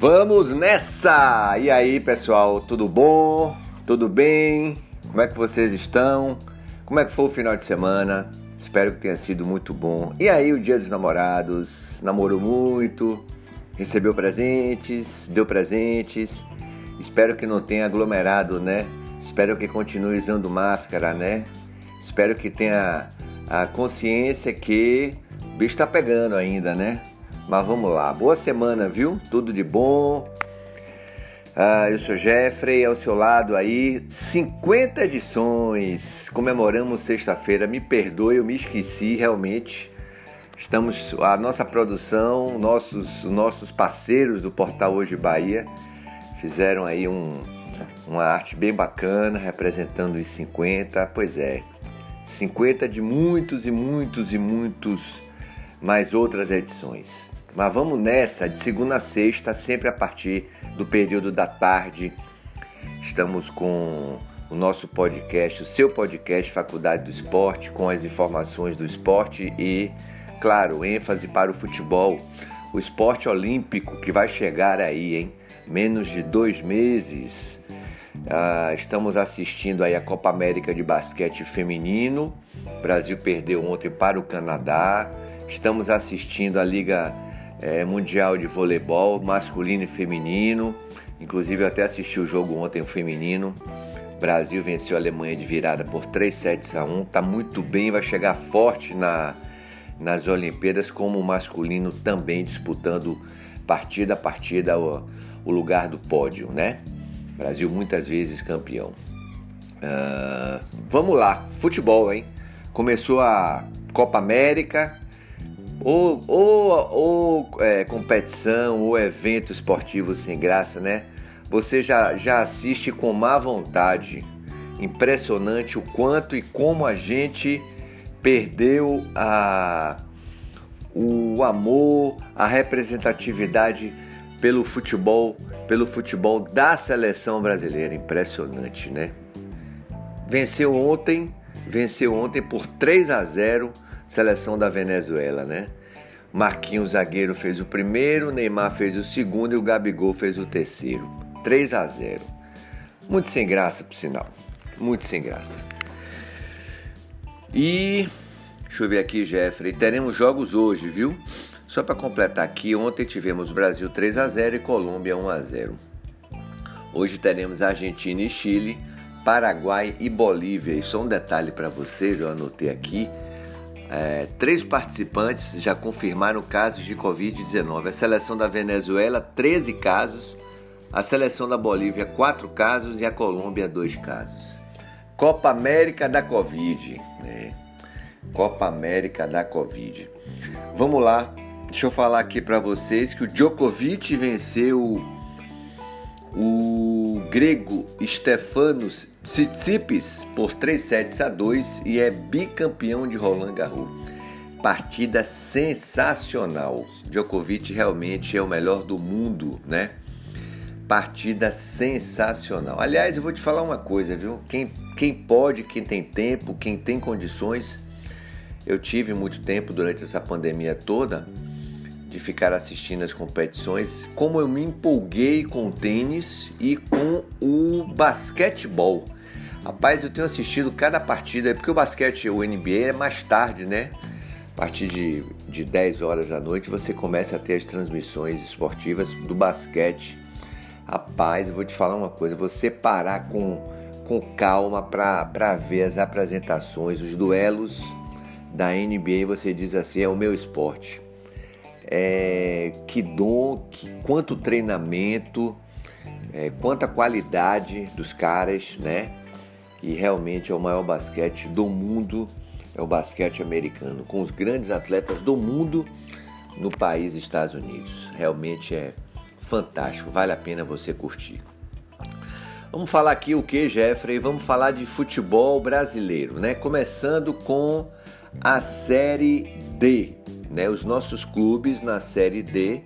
Vamos nessa! E aí, pessoal, tudo bom? Tudo bem? Como é que vocês estão? Como é que foi o final de semana? Espero que tenha sido muito bom. E aí, o dia dos namorados? Namorou muito? Recebeu presentes? Deu presentes? Espero que não tenha aglomerado, né? Espero que continue usando máscara, né? Espero que tenha a consciência que o bicho tá pegando ainda, né? Mas vamos lá. Boa semana, viu? Tudo de bom. Ah, eu sou Jeffrey, ao seu lado aí, 50 edições. Comemoramos sexta-feira. Me perdoe, eu me esqueci realmente. Estamos a nossa produção, nossos nossos parceiros do portal Hoje Bahia fizeram aí um, uma arte bem bacana representando os 50. Pois é, 50 de muitos e muitos e muitos mais outras edições. Mas vamos nessa, de segunda a sexta, sempre a partir do período da tarde. Estamos com o nosso podcast, o seu podcast Faculdade do Esporte, com as informações do esporte e, claro, ênfase para o futebol, o esporte olímpico que vai chegar aí, hein? Menos de dois meses. Ah, estamos assistindo aí a Copa América de Basquete Feminino. O Brasil perdeu ontem para o Canadá. Estamos assistindo a Liga é, Mundial de Voleibol masculino e feminino. Inclusive, eu até assisti o jogo ontem, o feminino. O Brasil venceu a Alemanha de virada por 3 sets a 1. Tá muito bem, vai chegar forte na, nas Olimpíadas, como o masculino também disputando partida a partida o, o lugar do pódio, né? Brasil muitas vezes campeão. Uh, vamos lá, futebol, hein? Começou a Copa América, ou, ou, ou é, competição, ou evento esportivo sem graça, né? Você já, já assiste com má vontade. Impressionante o quanto e como a gente perdeu a, o amor, a representatividade pelo futebol, pelo futebol da seleção brasileira. Impressionante, né? Venceu ontem, venceu ontem por 3 a 0 seleção da Venezuela, né? Marquinhos zagueiro fez o primeiro, Neymar fez o segundo e o Gabigol fez o terceiro. 3 a 0. Muito sem graça, por sinal. Muito sem graça. E deixa eu ver aqui, Jeffrey. Teremos jogos hoje, viu? Só para completar aqui, ontem tivemos Brasil 3 a 0 e Colômbia 1 a 0. Hoje teremos Argentina e Chile, Paraguai e Bolívia. E só um detalhe para vocês, eu anotei aqui. É, três participantes já confirmaram casos de Covid-19. A seleção da Venezuela, 13 casos. A seleção da Bolívia, 4 casos. E a Colômbia, 2 casos. Copa América da Covid. Né? Copa América da Covid. Vamos lá. Deixa eu falar aqui para vocês que o Djokovic venceu o grego Stefanos Tsitsipas por 3 sets a 2 e é bicampeão de Roland Garros. Partida sensacional. Djokovic realmente é o melhor do mundo, né? Partida sensacional. Aliás, eu vou te falar uma coisa, viu? Quem, quem pode, quem tem tempo, quem tem condições. Eu tive muito tempo durante essa pandemia toda de ficar assistindo as competições, como eu me empolguei com o tênis e com o basquetebol. Rapaz, eu tenho assistido cada partida, porque o basquete, o NBA é mais tarde, né? A partir de, de 10 horas da noite você começa a ter as transmissões esportivas do basquete. Rapaz, eu vou te falar uma coisa, você parar com, com calma para ver as apresentações, os duelos da NBA, você diz assim, é o meu esporte é, que dom, que, quanto treinamento, é, quanta qualidade dos caras, né? E realmente é o maior basquete do mundo, é o basquete americano, com os grandes atletas do mundo no país Estados Unidos. Realmente é fantástico, vale a pena você curtir. Vamos falar aqui o que, Jeffrey? Vamos falar de futebol brasileiro, né? Começando com a Série D, né? Os nossos clubes na Série D,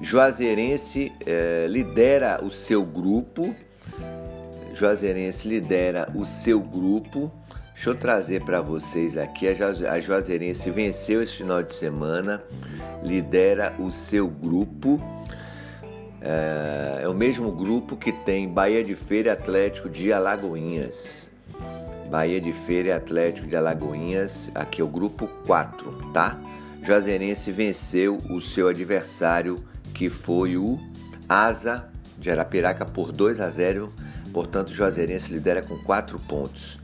Juazeirense eh, lidera o seu grupo, Juazeirense lidera o seu grupo. Deixa eu trazer para vocês aqui, a Juazeirense venceu esse final de semana, lidera o seu grupo. É, é o mesmo grupo que tem Bahia de Feira Atlético de Alagoinhas. Bahia de Feira Atlético de Alagoinhas, aqui é o grupo 4, tá? Juazeirense venceu o seu adversário, que foi o Asa de Arapiraca, por 2 a 0. Portanto, Juazeirense lidera com 4 pontos.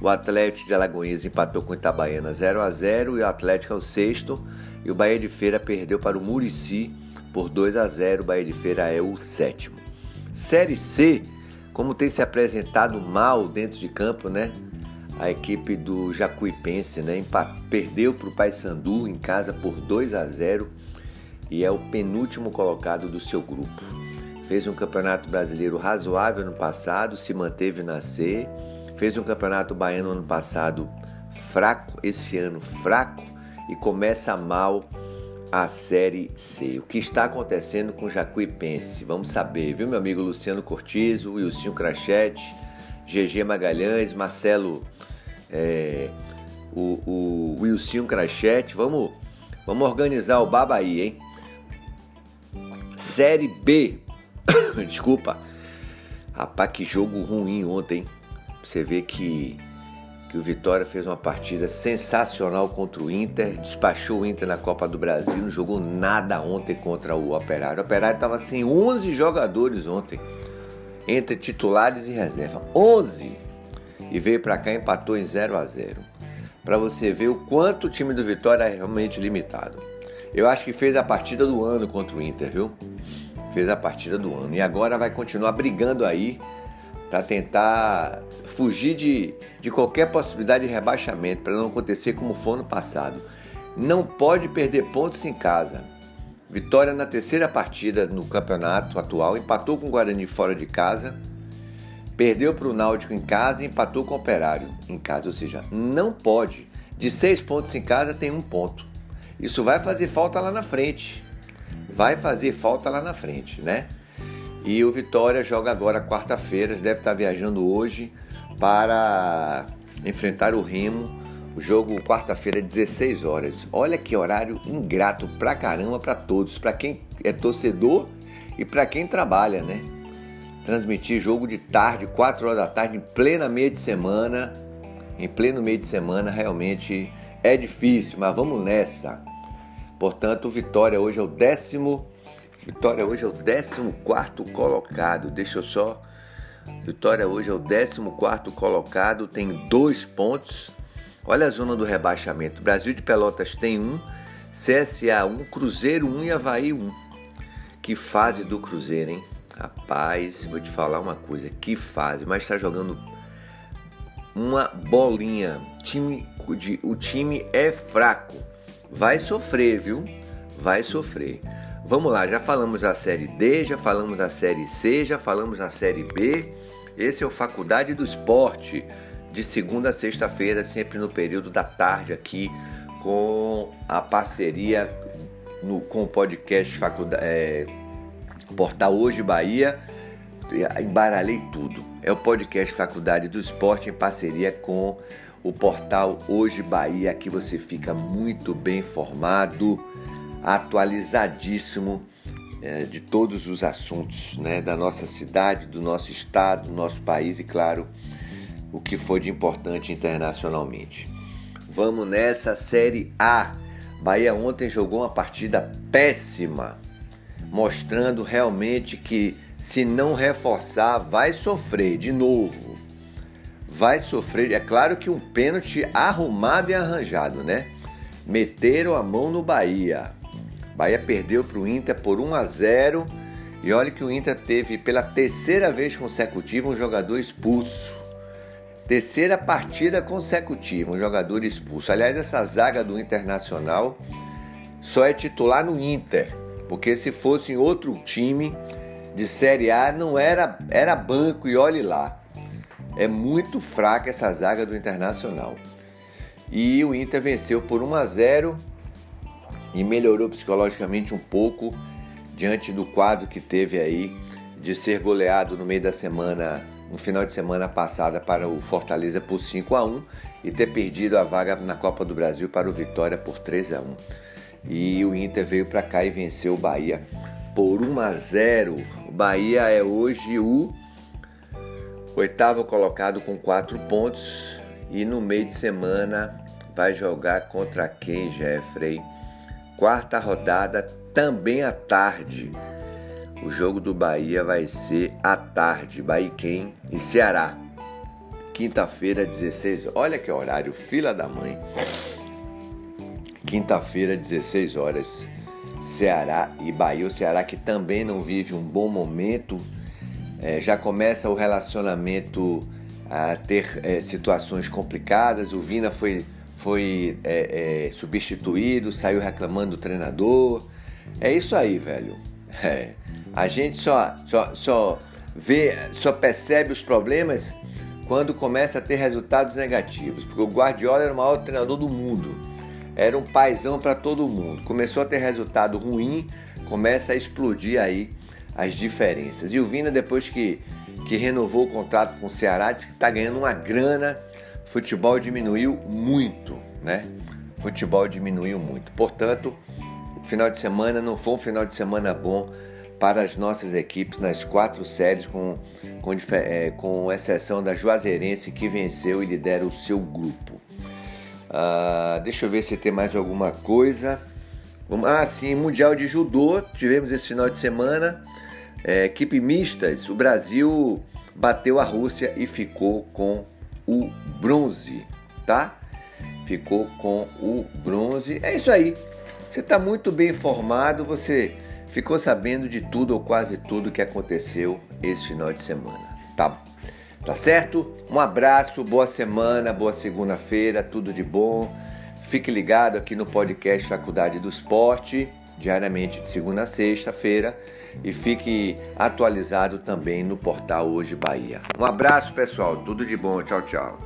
O Atlético de Alagoinhas empatou com o Itabaiana 0 a 0 e o Atlético é o sexto. E o Bahia de Feira perdeu para o Murici por 2 a 0. O Bahia de Feira é o sétimo. Série C, como tem se apresentado mal dentro de campo, né? A equipe do Jacuipense, né? Perdeu para o Paysandu em casa por 2 a 0 e é o penúltimo colocado do seu grupo. Fez um campeonato brasileiro razoável no passado, se manteve na C Fez um campeonato baiano ano passado fraco, esse ano fraco e começa mal a Série C. O que está acontecendo com o Jacuipense? Vamos saber, viu, meu amigo Luciano Cortizo, Wilson Crachete, GG Magalhães, Marcelo, é, o, o Wilson Crachete. Vamos, vamos organizar o baba aí, hein? Série B. Desculpa. Rapaz, que jogo ruim ontem, hein? Você vê que, que o Vitória fez uma partida sensacional contra o Inter, despachou o Inter na Copa do Brasil, não jogou nada ontem contra o Operário. O Operário estava sem 11 jogadores ontem, entre titulares e reserva. 11! E veio para cá e empatou em 0 a 0 Para você ver o quanto o time do Vitória é realmente limitado. Eu acho que fez a partida do ano contra o Inter, viu? Fez a partida do ano. E agora vai continuar brigando aí para tentar fugir de, de qualquer possibilidade de rebaixamento, para não acontecer como foi no passado. Não pode perder pontos em casa. Vitória na terceira partida no campeonato atual, empatou com o Guarani fora de casa, perdeu para o Náutico em casa e empatou com o Operário em casa. Ou seja, não pode. De seis pontos em casa tem um ponto. Isso vai fazer falta lá na frente. Vai fazer falta lá na frente, né? E o Vitória joga agora quarta-feira, deve estar viajando hoje para enfrentar o Remo. O jogo quarta-feira, 16 horas. Olha que horário ingrato pra caramba para todos, para quem é torcedor e para quem trabalha, né? Transmitir jogo de tarde, 4 horas da tarde, em plena meia de semana, em pleno meio de semana, realmente é difícil, mas vamos nessa. Portanto, Vitória hoje é o décimo Vitória hoje é o 14 colocado. Deixa eu só. Vitória hoje é o 14 colocado, tem dois pontos. Olha a zona do rebaixamento. Brasil de Pelotas tem um, CSA 1, um, Cruzeiro 1 um e Havaí 1. Um. Que fase do Cruzeiro, hein? Rapaz, vou te falar uma coisa. Que fase, mas está jogando uma bolinha. Time, o time é fraco. Vai sofrer, viu? Vai sofrer. Vamos lá, já falamos da série D, já falamos da série C, já falamos da série B. Esse é o Faculdade do Esporte, de segunda a sexta-feira, sempre no período da tarde aqui, com a parceria no, com o podcast Faculdade, é, Portal Hoje Bahia. Embaralhei tudo. É o podcast Faculdade do Esporte em parceria com o portal Hoje Bahia. Aqui você fica muito bem informado atualizadíssimo é, de todos os assuntos né, da nossa cidade, do nosso estado, do nosso país e, claro, o que foi de importante internacionalmente. Vamos nessa Série A. Bahia ontem jogou uma partida péssima, mostrando realmente que se não reforçar, vai sofrer de novo. Vai sofrer. É claro que um pênalti arrumado e arranjado, né? Meteram a mão no Bahia. Bahia perdeu para o Inter por 1 a 0 e olha que o Inter teve pela terceira vez consecutiva um jogador expulso. Terceira partida consecutiva, um jogador expulso. Aliás, essa zaga do Internacional só é titular no Inter, porque se fosse em outro time de Série A não era era banco e olhe lá. É muito fraca essa zaga do Internacional. E o Inter venceu por 1 a 0 e melhorou psicologicamente um pouco diante do quadro que teve aí de ser goleado no meio da semana, no final de semana passada para o Fortaleza por 5 a 1 e ter perdido a vaga na Copa do Brasil para o Vitória por 3 a 1. E o Inter veio para cá e venceu o Bahia por 1 a 0. O Bahia é hoje o oitavo colocado com quatro pontos e no meio de semana vai jogar contra quem, Jeffrey? Quarta rodada também à tarde. O jogo do Bahia vai ser à tarde, Bahia quem e Ceará. Quinta-feira, 16 Olha que horário, fila da mãe. Quinta-feira, 16 horas. Ceará e Bahia. O Ceará que também não vive um bom momento. É, já começa o relacionamento a ter é, situações complicadas. O Vina foi, foi é, é substituído, saiu reclamando do treinador. É isso aí, velho. É. A gente só, só, só vê, só percebe os problemas quando começa a ter resultados negativos. Porque o Guardiola era o maior treinador do mundo. Era um paizão para todo mundo. Começou a ter resultado ruim, começa a explodir aí as diferenças. E o Vina, depois que, que renovou o contrato com o Ceará, disse que está ganhando uma grana. Futebol diminuiu muito, né? Futebol diminuiu muito. Portanto, final de semana não foi um final de semana bom para as nossas equipes nas quatro séries, com, com, é, com exceção da Juazeirense, que venceu e lidera o seu grupo. Uh, deixa eu ver se tem mais alguma coisa. Ah, sim, Mundial de Judô, tivemos esse final de semana. É, equipe mistas, o Brasil bateu a Rússia e ficou com o bronze, tá? Ficou com o bronze. É isso aí. Você está muito bem informado, você ficou sabendo de tudo ou quase tudo que aconteceu esse final de semana. Tá, tá certo? Um abraço, boa semana, boa segunda-feira, tudo de bom. Fique ligado aqui no podcast Faculdade do Esporte, diariamente de segunda a sexta-feira. E fique atualizado também no portal Hoje Bahia. Um abraço, pessoal. Tudo de bom. Tchau, tchau.